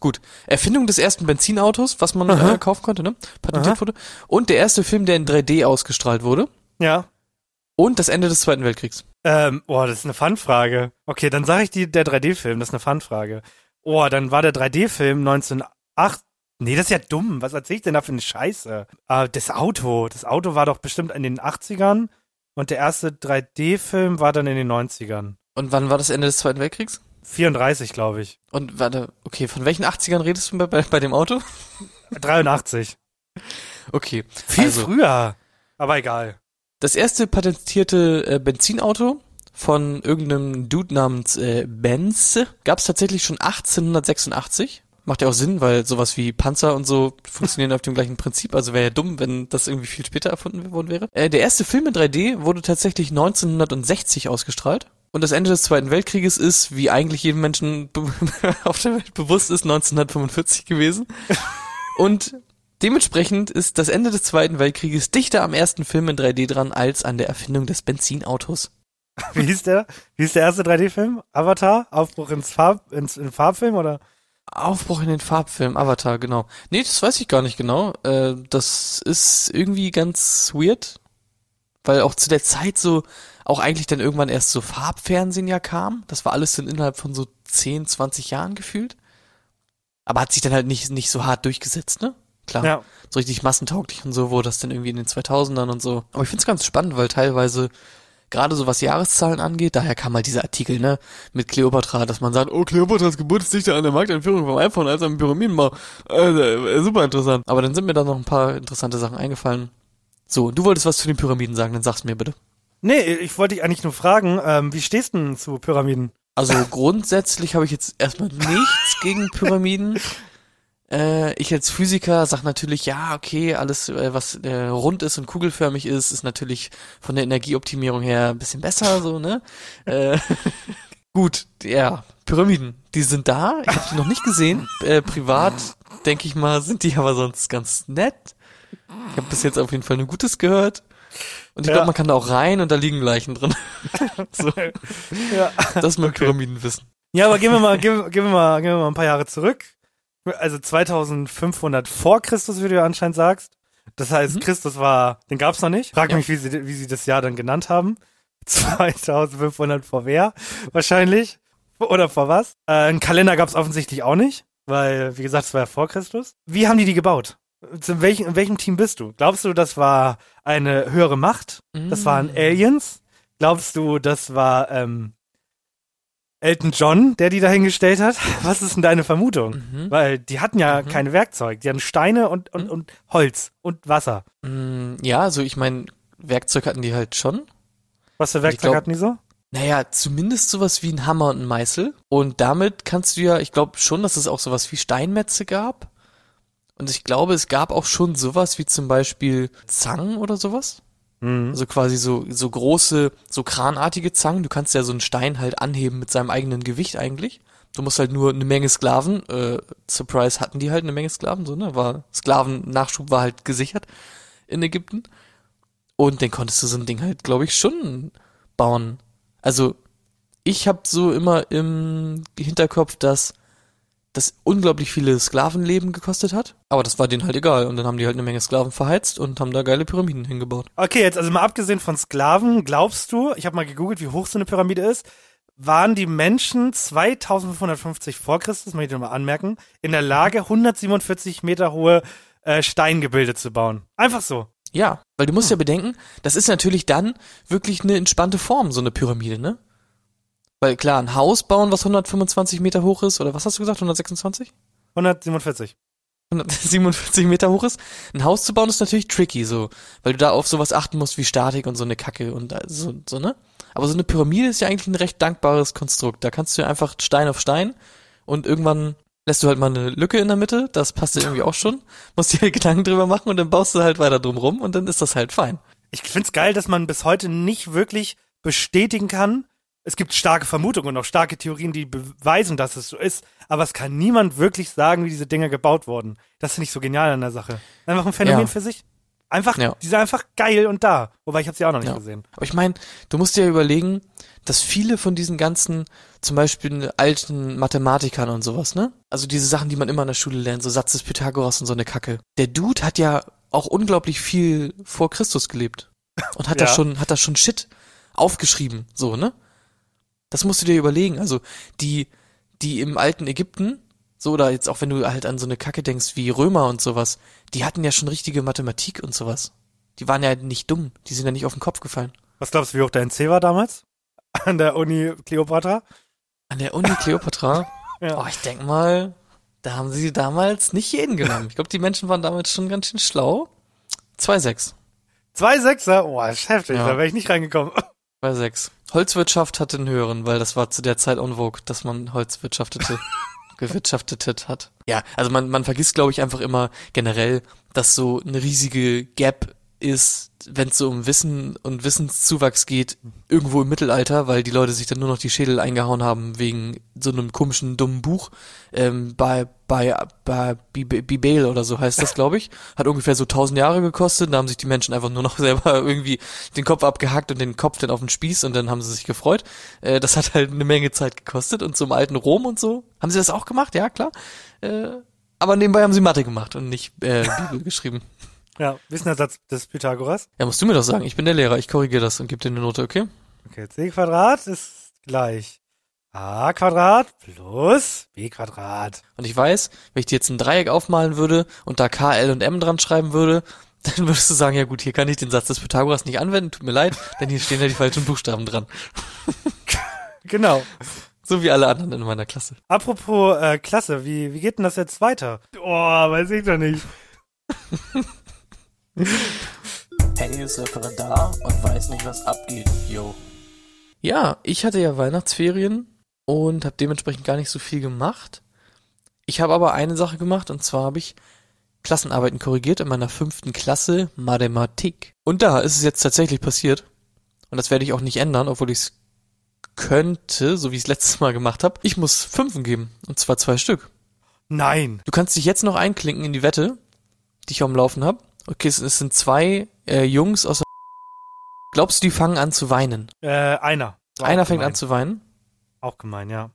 gut. Erfindung des ersten Benzinautos, was man äh, kaufen konnte, ne? Patentiert Aha. wurde. Und der erste Film, der in 3D ausgestrahlt wurde. Ja. Und das Ende des Zweiten Weltkriegs. Ähm, boah, das ist eine Fun-Frage. Okay, dann sage ich die, der 3D-Film, das ist eine Fun-Frage. Oh, dann war der 3D-Film 1908. Nee, das ist ja dumm. Was erzähl ich denn da für eine Scheiße? Ah, das Auto. Das Auto war doch bestimmt in den 80ern und der erste 3D-Film war dann in den 90ern. Und wann war das Ende des Zweiten Weltkriegs? 34, glaube ich. Und warte, okay, von welchen 80ern redest du bei, bei, bei dem Auto? 83. Okay. Viel also, früher. Aber egal. Das erste patentierte äh, Benzinauto von irgendeinem Dude namens äh, Benz gab es tatsächlich schon 1886. Macht ja auch Sinn, weil sowas wie Panzer und so funktionieren auf dem gleichen Prinzip. Also wäre ja dumm, wenn das irgendwie viel später erfunden worden wäre. Äh, der erste Film in 3D wurde tatsächlich 1960 ausgestrahlt. Und das Ende des Zweiten Weltkrieges ist, wie eigentlich jedem Menschen auf der Welt bewusst ist, 1945 gewesen. Und dementsprechend ist das Ende des Zweiten Weltkrieges dichter am ersten Film in 3D dran als an der Erfindung des Benzinautos. Wie hieß der? Wie hieß der erste 3D-Film? Avatar? Aufbruch ins Farb, ins, in Farbfilm oder? Aufbruch in den Farbfilm, Avatar, genau. Nee, das weiß ich gar nicht genau. Äh, das ist irgendwie ganz weird, weil auch zu der Zeit so, auch eigentlich dann irgendwann erst so Farbfernsehen ja kam. Das war alles dann innerhalb von so 10, 20 Jahren gefühlt. Aber hat sich dann halt nicht, nicht so hart durchgesetzt, ne? Klar. Ja. So richtig massentauglich und so wurde das dann irgendwie in den 2000ern und so. Aber ich find's ganz spannend, weil teilweise gerade so was Jahreszahlen angeht, daher kam halt dieser Artikel, ne, mit Cleopatra, dass man sagt, oh, Cleopatras Geburt ist dichter an der Markteinführung vom iPhone als am Pyramidenbau. Äh, äh, super interessant. Aber dann sind mir da noch ein paar interessante Sachen eingefallen. So, du wolltest was zu den Pyramiden sagen, dann sag's mir bitte. Nee, ich wollte dich eigentlich nur fragen, ähm, wie stehst du denn zu Pyramiden? Also grundsätzlich habe ich jetzt erstmal nichts gegen Pyramiden. Äh, ich als Physiker sag natürlich, ja, okay, alles, äh, was äh, rund ist und kugelförmig ist, ist natürlich von der Energieoptimierung her ein bisschen besser, so, ne? Äh, gut, ja, Pyramiden, die sind da. Ich habe die noch nicht gesehen. Äh, privat, denke ich mal, sind die aber sonst ganz nett. Ich habe bis jetzt auf jeden Fall nur Gutes gehört. Und ich Ja. glaube, man kann da auch rein und da liegen Leichen drin. so, Ja. das ist mein Pyramidenwissen. Ja, aber gehen wir mal, gehen, gehen wir mal, gehen wir mal ein paar Jahre zurück. Also 2500 vor Christus, wie du ja anscheinend sagst. Das heißt, Christus war, den gab's noch nicht. Frag Ja. mich, wie sie, wie sie das Jahr dann genannt haben. 2500 vor wer? Wahrscheinlich. Oder vor was? Äh, einen Kalender gab's offensichtlich auch nicht, weil, wie gesagt, es war ja vor Christus. Wie haben die die gebaut? Zu welchem, in welchem Team bist du? Glaubst du, das war eine höhere Macht? Das waren Aliens? Glaubst du, das war ähm, Elton John, der die dahingestellt hat? Was ist denn deine Vermutung? Mhm. Weil die hatten ja Mhm. keine Werkzeug. Die hatten Steine und, und, Mhm. und Holz und Wasser. Mm, Ja, also ich meine, Werkzeug hatten die halt schon. Was für Werkzeug glaub- hatten die so? Naja, zumindest sowas wie ein Hammer und ein Meißel. Und damit kannst du ja, ich glaube schon, dass es auch sowas wie Steinmetze gab. Und ich glaube, es gab auch schon sowas wie zum Beispiel Zangen oder sowas. Mhm. Also quasi so, so große, so kranartige Zangen. Du kannst ja so einen Stein halt anheben mit seinem eigenen Gewicht eigentlich. Du musst halt nur eine Menge Sklaven, äh, Surprise hatten die halt eine Menge Sklaven, so, ne? War, Sklavennachschub war halt gesichert in Ägypten. Und dann konntest du so ein Ding halt, glaube ich, schon bauen. Also, ich habe so immer im Hinterkopf, dass das unglaublich viele Sklavenleben gekostet hat. Aber das war denen halt egal. Und dann haben die halt eine Menge Sklaven verheizt und haben da geile Pyramiden hingebaut. Okay, jetzt also mal abgesehen von Sklaven, glaubst du, ich habe mal gegoogelt, wie hoch so eine Pyramide ist, waren die Menschen 2550 vor Christus, möchte ich mal anmerken, in der Lage, 147 Meter hohe äh, Steingebilde zu bauen. Einfach so. Ja, weil du musst ja bedenken, das ist natürlich dann wirklich eine entspannte Form, so eine Pyramide, ne? Weil klar, ein Haus bauen, was 125 Meter hoch ist, oder was hast du gesagt, 126? 147. 147 Meter hoch ist. Ein Haus zu bauen ist natürlich tricky, so, weil du da auf sowas achten musst wie Statik und so eine Kacke und da- so, so ne? Aber so eine Pyramide ist ja eigentlich ein recht dankbares Konstrukt. Da kannst du ja einfach Stein auf Stein und irgendwann lässt du halt mal eine Lücke in der Mitte, das passt dir irgendwie auch schon. Musst dir Gedanken drüber machen und dann baust du halt weiter drum rum und dann ist das halt fein. Ich find's geil, dass man bis heute nicht wirklich bestätigen kann. Es gibt starke Vermutungen und auch starke Theorien, die beweisen, dass es so ist. Aber es kann niemand wirklich sagen, wie diese Dinger gebaut wurden. Das finde ich so genial an der Sache. Einfach ein Phänomen Ja. für sich. Einfach, Ja. die sind einfach geil und da. Wobei ich habe sie auch noch nicht Ja. gesehen. Aber ich meine, du musst dir ja überlegen, dass viele von diesen ganzen, zum Beispiel alten Mathematikern und sowas, ne? Also diese Sachen, die man immer in der Schule lernt, so Satz des Pythagoras und so eine Kacke. Der Dude hat ja auch unglaublich viel vor Christus gelebt. Und hat da schon, hat da schon Shit aufgeschrieben, so, ne? Das musst du dir überlegen. Also, die, die im alten Ägypten, so, oder jetzt auch wenn du halt an so eine Kacke denkst wie Römer und sowas, die hatten ja schon richtige Mathematik und sowas. Die waren ja nicht dumm, die sind ja nicht auf den Kopf gefallen. Was glaubst du, wie hoch der NC war damals? An der Uni Cleopatra? An der Uni Kleopatra, Ja. oh, ich denk mal, da haben sie damals nicht jeden genommen. Ich glaube, die Menschen waren damals schon ganz schön schlau. 2,6. Zwei Sechser? Oh, das ist heftig, Ja. da wäre ich nicht reingekommen. 2,6. Holzwirtschaft hatte einen höheren, weil das war zu der Zeit en vogue, dass man Holzwirtschaftete, gewirtschaftetet hat. Ja, also man, man vergisst, glaube ich, einfach immer generell, dass so eine riesige Gap ist, wenn es so um Wissen und Wissenszuwachs geht, irgendwo im Mittelalter, weil die Leute sich dann nur noch die Schädel eingehauen haben wegen so einem komischen, dummen Buch. Ähm, bei, bei, bei Bib- Bibel oder so heißt das, glaube ich. Hat ungefähr so tausend Jahre gekostet. Da haben sich die Menschen einfach nur noch selber irgendwie den Kopf abgehackt und den Kopf dann auf den Spieß und dann haben sie sich gefreut. Äh, das hat halt eine Menge Zeit gekostet. Und zum alten Rom und so. Haben sie das auch gemacht? Ja, klar. Äh, aber nebenbei haben sie Mathe gemacht und nicht äh, Bibel geschrieben. Ja, Wissenersatz des Pythagoras. Ja, musst du mir doch sagen. Ich bin der Lehrer. Ich korrigiere das und gebe dir eine Note, okay? Okay, c Quadrat ist gleich a Quadrat plus b Quadrat. Und ich weiß, wenn ich dir jetzt ein Dreieck aufmalen würde und da K, L und M dran schreiben würde, dann würdest du sagen, ja gut, hier kann ich den Satz des Pythagoras nicht anwenden, tut mir leid, denn hier stehen ja die falschen Buchstaben dran. Genau. So wie alle anderen in meiner Klasse. Apropos äh, Klasse, wie, wie geht denn das jetzt weiter? Oh, weiß ich doch nicht. Henny ist Referendar und weiß nicht, was abgeht, yo. Ja, ich hatte ja Weihnachtsferien und habe dementsprechend gar nicht so viel gemacht. Ich habe aber eine Sache gemacht und zwar habe ich Klassenarbeiten korrigiert in meiner fünften Klasse Mathematik. Und da ist es jetzt tatsächlich passiert. Und das werde ich auch nicht ändern, obwohl ich es könnte, so wie ich es letztes Mal gemacht habe. Ich muss Fünfen geben. Und zwar zwei Stück. Nein. Du kannst dich jetzt noch einklinken in die Wette, die ich am Laufen habe. Okay, es, es sind zwei äh, Jungs aus der Glaubst du, die fangen an zu weinen? Äh, einer. War Einer fängt gemein. an zu weinen. Auch gemein, ja.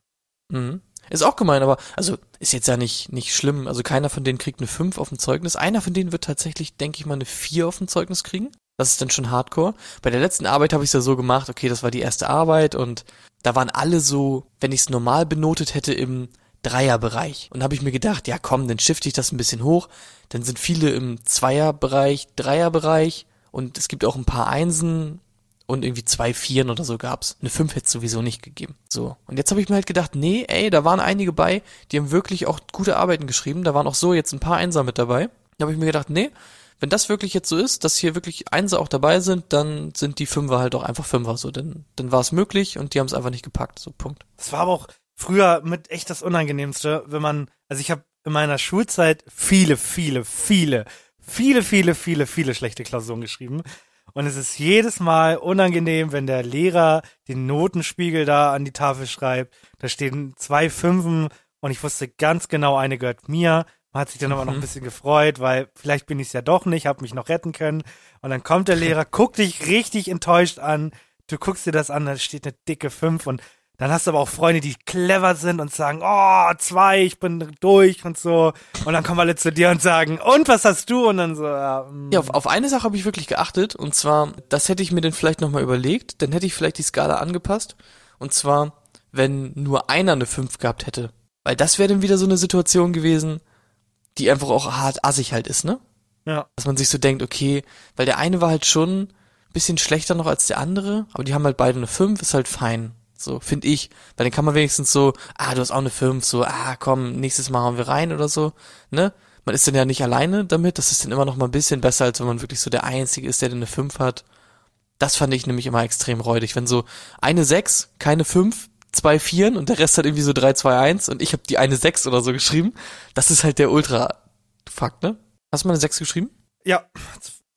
Mhm. Ist auch gemein, aber also ist jetzt ja nicht nicht schlimm. Also keiner von denen kriegt eine 5 auf dem Zeugnis. Einer von denen wird tatsächlich, denke ich mal, eine 4 auf dem Zeugnis kriegen. Das ist dann schon Hardcore. Bei der letzten Arbeit habe ich es ja so gemacht, okay, das war die erste Arbeit und da waren alle so, wenn ich es normal benotet hätte, im Dreierbereich. Und habe ich mir gedacht, ja komm, dann shifte ich das ein bisschen hoch. Dann sind viele im Zweierbereich, Dreierbereich und es gibt auch ein paar Einsen und irgendwie zwei Vieren oder so gab's. Eine Fünf hätte es sowieso nicht gegeben. So. Und jetzt habe ich mir halt gedacht, nee, ey, da waren einige bei, die haben wirklich auch gute Arbeiten geschrieben. Da waren auch so jetzt ein paar Einser mit dabei. Da habe ich mir gedacht, nee, wenn das wirklich jetzt so ist, dass hier wirklich Einser auch dabei sind, dann sind die Fünfer halt auch einfach Fünfer. So, dann, dann war es möglich und die haben es einfach nicht gepackt. So, Punkt. Das war aber auch früher mit echt das Unangenehmste, wenn man, also ich habe in meiner Schulzeit viele, viele, viele, viele, viele, viele, viele schlechte Klausuren geschrieben. Und es ist jedes Mal unangenehm, wenn der Lehrer den Notenspiegel da an die Tafel schreibt. Da stehen zwei Fünfen und ich wusste ganz genau, eine gehört mir. Man hat sich dann aber noch ein bisschen gefreut, weil vielleicht bin ich es ja doch nicht, habe mich noch retten können. Und dann kommt der Lehrer, guckt dich richtig enttäuscht an. Du guckst dir das an, da steht eine dicke Fünf und dann hast du aber auch Freunde, die clever sind und sagen, oh, zwei, ich bin durch und so. Und dann kommen alle zu dir und sagen, und was hast du? Und dann so, ja, mm. Ja, auf, auf eine Sache habe ich wirklich geachtet und zwar, das hätte ich mir dann vielleicht nochmal überlegt, dann hätte ich vielleicht die Skala angepasst und zwar, wenn nur einer eine 5 gehabt hätte. Weil das wäre dann wieder so eine Situation gewesen, die einfach auch hart assig halt ist, ne? ja. Dass man sich so denkt, okay, weil der eine war halt schon ein bisschen schlechter noch als der andere, aber die haben halt beide eine 5, ist halt fein. So, finde ich. Weil dann kann man wenigstens so, ah, du hast auch eine 5, so, ah, komm, nächstes Mal hauen wir rein oder so, ne? Man ist dann ja nicht alleine damit, das ist dann immer noch mal ein bisschen besser, als wenn man wirklich so der Einzige ist, der dann eine 5 hat. Das fand ich nämlich immer extrem räudig. Wenn so eine 6, keine 5, zwei Vieren und der Rest hat irgendwie so 3, 2, 1 und ich habe die eine 6 oder so geschrieben, das ist halt der Ultra Fakt, ne? Hast du mal eine 6 geschrieben? Ja,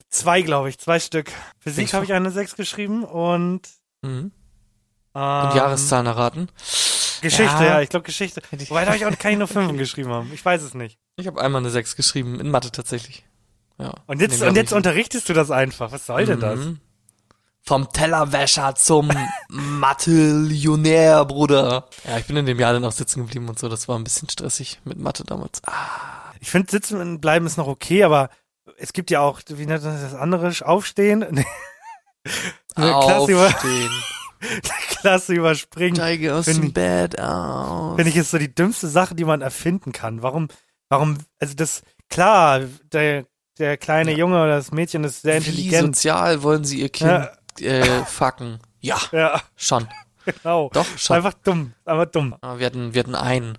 zwei, glaube ich, zwei Stück. Physik habe ich eine sechs geschrieben und, Mhm. Ähm, Und Jahreszahlen erraten. Geschichte, Ja. ja, ich glaube Geschichte. Wobei da habe ich auch keine nur Fünfen geschrieben haben. Ich weiß es nicht. Ich habe einmal eine 6 geschrieben, in Mathe tatsächlich. Ja. Und jetzt, und jetzt ich. unterrichtest du das einfach. Was soll denn das? Mhm. Vom Tellerwäscher zum Mathe-Millionär, Bruder. Ja, ich bin in dem Jahr dann auch sitzen geblieben und so. Das war ein bisschen stressig mit Mathe damals. Ah, Ich finde, sitzen und bleiben ist noch okay, aber es gibt ja auch, wie nennt man das andere, Aufstehen? Aufstehen. Klasse überspringen. Steige aus dem ich- Bett aus. Finde ich, ist so die dümmste Sache, die man erfinden kann. Warum, warum, also das, klar, der, der kleine Ja. Junge oder das Mädchen ist sehr Wie intelligent. sozial wollen sie ihr Kind äh, fucken? Ja, Ja, schon. genau. Doch, schon. Einfach dumm, einfach dumm. Aber wir hatten, wir hatten einen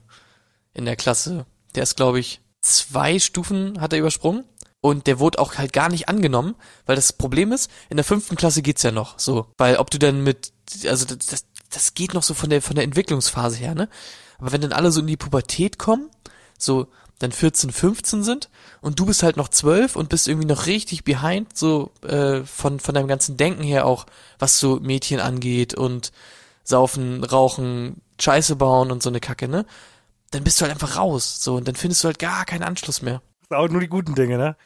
in der Klasse, der ist, glaube ich, zwei Stufen hat er übersprungen. Und der wurde auch halt gar nicht angenommen, weil das Problem ist, in der fünften Klasse geht's ja noch so. Weil ob du dann mit, also das, das, geht noch so von der, von der Entwicklungsphase her, ne? Aber wenn dann alle so in die Pubertät kommen, so dann 14, 15 sind und du bist halt noch 12 und bist irgendwie noch richtig behind, so äh, von, von deinem ganzen Denken her auch, was so Mädchen angeht und saufen, rauchen, Scheiße bauen und so eine Kacke, ne? Dann bist du halt einfach raus, so, und dann findest du halt gar keinen Anschluss mehr. Das sind auch nur die guten Dinge, ne?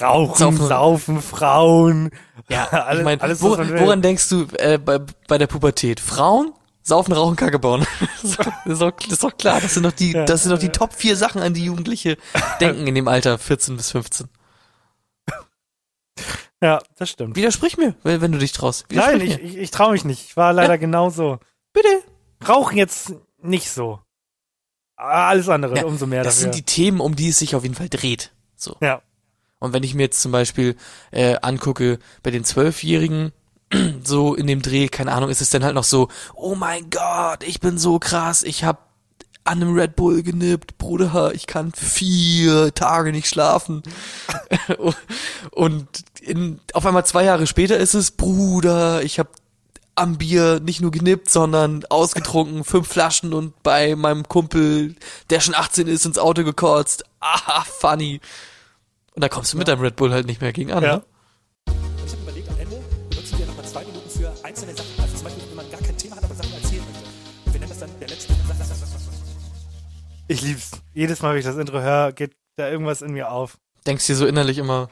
Rauchen, Saufen. saufen, Frauen. Ja, alles, ich meine, alles, wo, woran denkst du äh, bei, bei der Pubertät? Frauen, saufen, rauchen, Kacke bauen. das, ist doch, das ist doch klar, das sind doch die, Ja. das sind doch die Top vier Sachen, an die Jugendliche denken in dem Alter 14 bis 15. Ja, das stimmt. Widersprich mir, wenn, wenn du dich traust. Nein, ich, ich, ich traue mich nicht. Ich war leider genauso. Bitte. Rauchen jetzt nicht so. Ah, Alles andere, Ja, umso mehr Das dafür. sind die Themen, um die es sich auf jeden Fall dreht. So. ja. Und wenn ich mir jetzt zum Beispiel äh, angucke, bei den Zwölfjährigen, so in dem Dreh, keine Ahnung, ist es dann halt noch so, oh mein Gott, ich bin so krass, ich hab an einem Red Bull genippt, Bruder, ich kann vier Tage nicht schlafen. Und in, auf einmal zwei Jahre später ist es, Bruder, ich hab am Bier nicht nur genippt, sondern ausgetrunken, fünf Flaschen und bei meinem Kumpel, der schon 18 ist, ins Auto gekotzt. Aha, funny. Und da kommst du mit deinem Red Bull halt nicht mehr gegen an. Ja. Ne? Ich habe überlegt, am Ende benutzen wir nochmal zwei Minuten für einzelne Sachen. Also zum Beispiel, wenn man gar kein Thema hat, aber Sachen erzählen möchte. Und wir nennen das dann der letzte. Ich lieb's. Jedes Mal, wenn ich das Intro höre, geht da irgendwas in mir auf. Denkst dir so innerlich immer.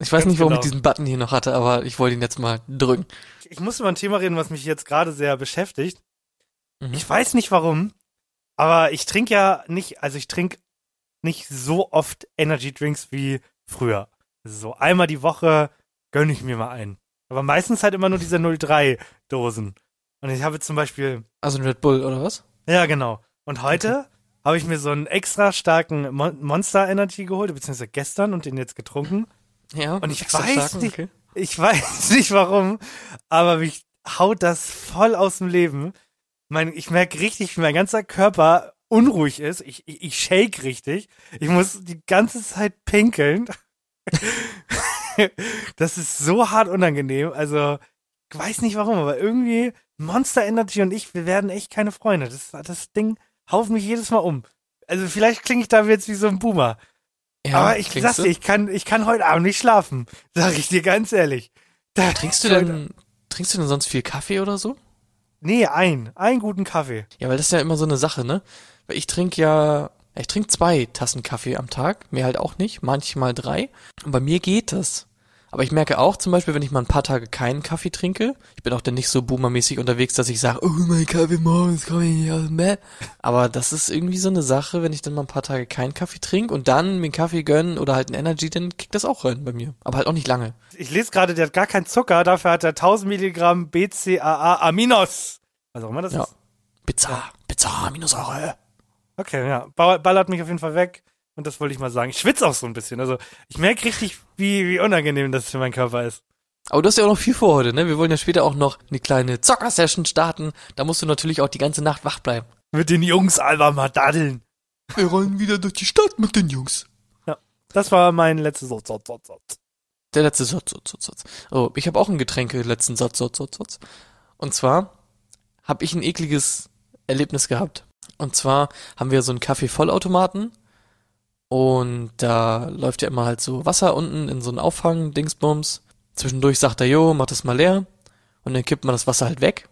Ich weiß Ganz nicht, warum genau. ich diesen Button hier noch hatte, aber ich wollte ihn jetzt mal drücken. Ich muss über ein Thema reden, was mich jetzt gerade sehr beschäftigt. Mhm. Ich weiß nicht warum, aber ich trinke ja nicht, also ich trinke nicht so oft Energy Drinks wie früher. So einmal die Woche gönne ich mir mal einen. Aber meistens halt immer nur diese 03 Dosen. Und ich habe zum Beispiel, Also ein Red Bull oder was? ja genau. Und heute habe ich mir so einen extra starken Mon Monster Energy geholt, beziehungsweise gestern und den jetzt getrunken. Ja. Und ich weiß starken, nicht- okay. Ich weiß nicht warum, aber mich haut das voll aus dem Leben. Mein, ich merke richtig, wie mein ganzer Körper unruhig ist. Ich, ich, ich shake richtig. Ich muss die ganze Zeit pinkeln. das ist so hart unangenehm. Also, ich weiß nicht warum, aber irgendwie Monster Energy und ich, wir werden echt keine Freunde. Das, das Ding haut mich jedes Mal um. Also, vielleicht klinge ich da jetzt wie so ein Boomer. Ja, aber ich sag's dir, ich kann, ich kann heute Abend nicht schlafen. Sag ich dir ganz ehrlich. Da Trinkst du denn, trinkst du denn sonst viel Kaffee oder so? Nee, ein. Einen guten Kaffee. Ja, weil das ist ja immer so eine Sache, ne? Weil ich trinke ja, ich trinke zwei Tassen Kaffee am Tag, mehr halt auch nicht, manchmal drei. Und bei mir geht das. Aber ich merke auch zum Beispiel, wenn ich mal ein paar Tage keinen Kaffee trinke, ich bin auch dann nicht so boomermäßig unterwegs, dass ich sage, oh mein Kaffee morgens komme ich nicht aus dem Bett. Aber das ist irgendwie so eine Sache, wenn ich dann mal ein paar Tage keinen Kaffee trinke und dann mir einen Kaffee gönnen oder halt einen Energy, dann kickt das auch rein bei mir. Aber halt auch nicht lange. Ich lese gerade, der hat gar keinen Zucker, dafür hat er 1000 Milligramm BCAA Aminos. Was auch immer das Ja. ist. Pizza, Pizza, Aminosäure. Okay, ja. Ballert mich auf jeden Fall weg. Und das wollte ich mal sagen. Ich schwitze auch so ein bisschen. Also, ich merke richtig, wie, wie unangenehm das für meinen Körper ist. Aber du hast ja auch noch viel vor heute, ne? Wir wollen ja später auch noch eine kleine Zocker-Session starten. Da musst du natürlich auch die ganze Nacht wach bleiben. Mit den Jungs Alba mal daddeln. Wir rollen wieder durch die Stadt mit den Jungs. Das war mein letztes Satz, Satz, Satz, Satz. Der letzte Satz, Satz, Satz, Satz. Oh, ich habe auch einen Getränke letzten Satz, Satz, Satz, Satz. Und zwar habe ich ein ekliges Erlebnis gehabt. Und zwar haben wir so einen Kaffee-Vollautomaten und da läuft ja immer halt so Wasser unten in so einen Auffang, Dingsbums. Zwischendurch sagt er, jo, mach das mal leer. Und dann kippt man das Wasser halt weg.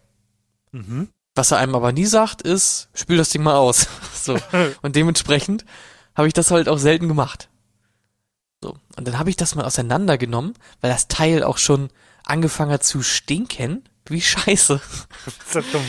Mhm. Was er einem aber nie sagt, ist, spül das Ding mal aus. so. Und dementsprechend habe ich das halt auch selten gemacht. So. Und dann habe ich das mal auseinandergenommen, weil das Teil auch schon angefangen hat zu stinken. Wie scheiße. So dumm.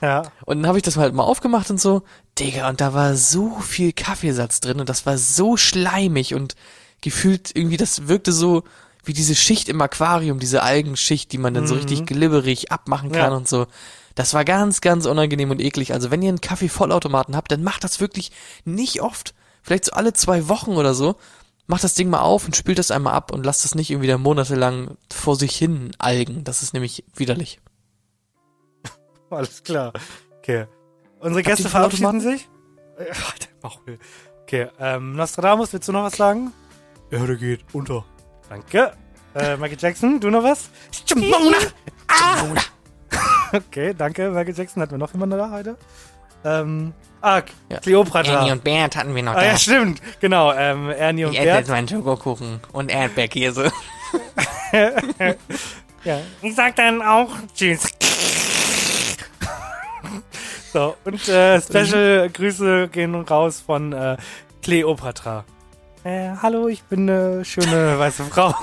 Ja. Und dann habe ich das halt mal aufgemacht und so, Digga, und da war so viel Kaffeesatz drin und das war so schleimig und gefühlt irgendwie, das wirkte so wie diese Schicht im Aquarium, diese Algenschicht, die man dann so richtig glibberig abmachen kann Ja. und so. Das war ganz, ganz unangenehm und eklig. Also wenn ihr einen Kaffee-Vollautomaten habt, dann macht das wirklich nicht oft, vielleicht so alle zwei Wochen oder so. Macht das Ding mal auf und spült das einmal ab und lasst das nicht irgendwie da monatelang vor sich hin algen. Das ist nämlich widerlich. Alles klar. Okay. Unsere Gäste verabschieden sich. Äh, Bauchweh. Okay, ähm, Nostradamus, willst du noch was sagen? Ja, der geht unter. Danke. Äh, Michael Jackson, du noch was? Ah! Okay, danke, Michael Jackson. Hatten wir noch jemanden da heute? Ähm, ah, Ja. Cleopatra. Ernie und Bert hatten wir noch ah, ja, da. stimmt. Genau, ähm, Ernie und Ich esse jetzt Bert. meinen Schokokuchen und Erdbeerkäse. Ja. Ich sag dann auch Tschüss. So, und äh, Special Grüße gehen raus von äh, Cleopatra. Äh, hallo, ich bin eine schöne weiße Frau.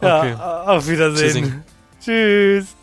ja, Okay. auf Wiedersehen. Tschüssing. Tschüss.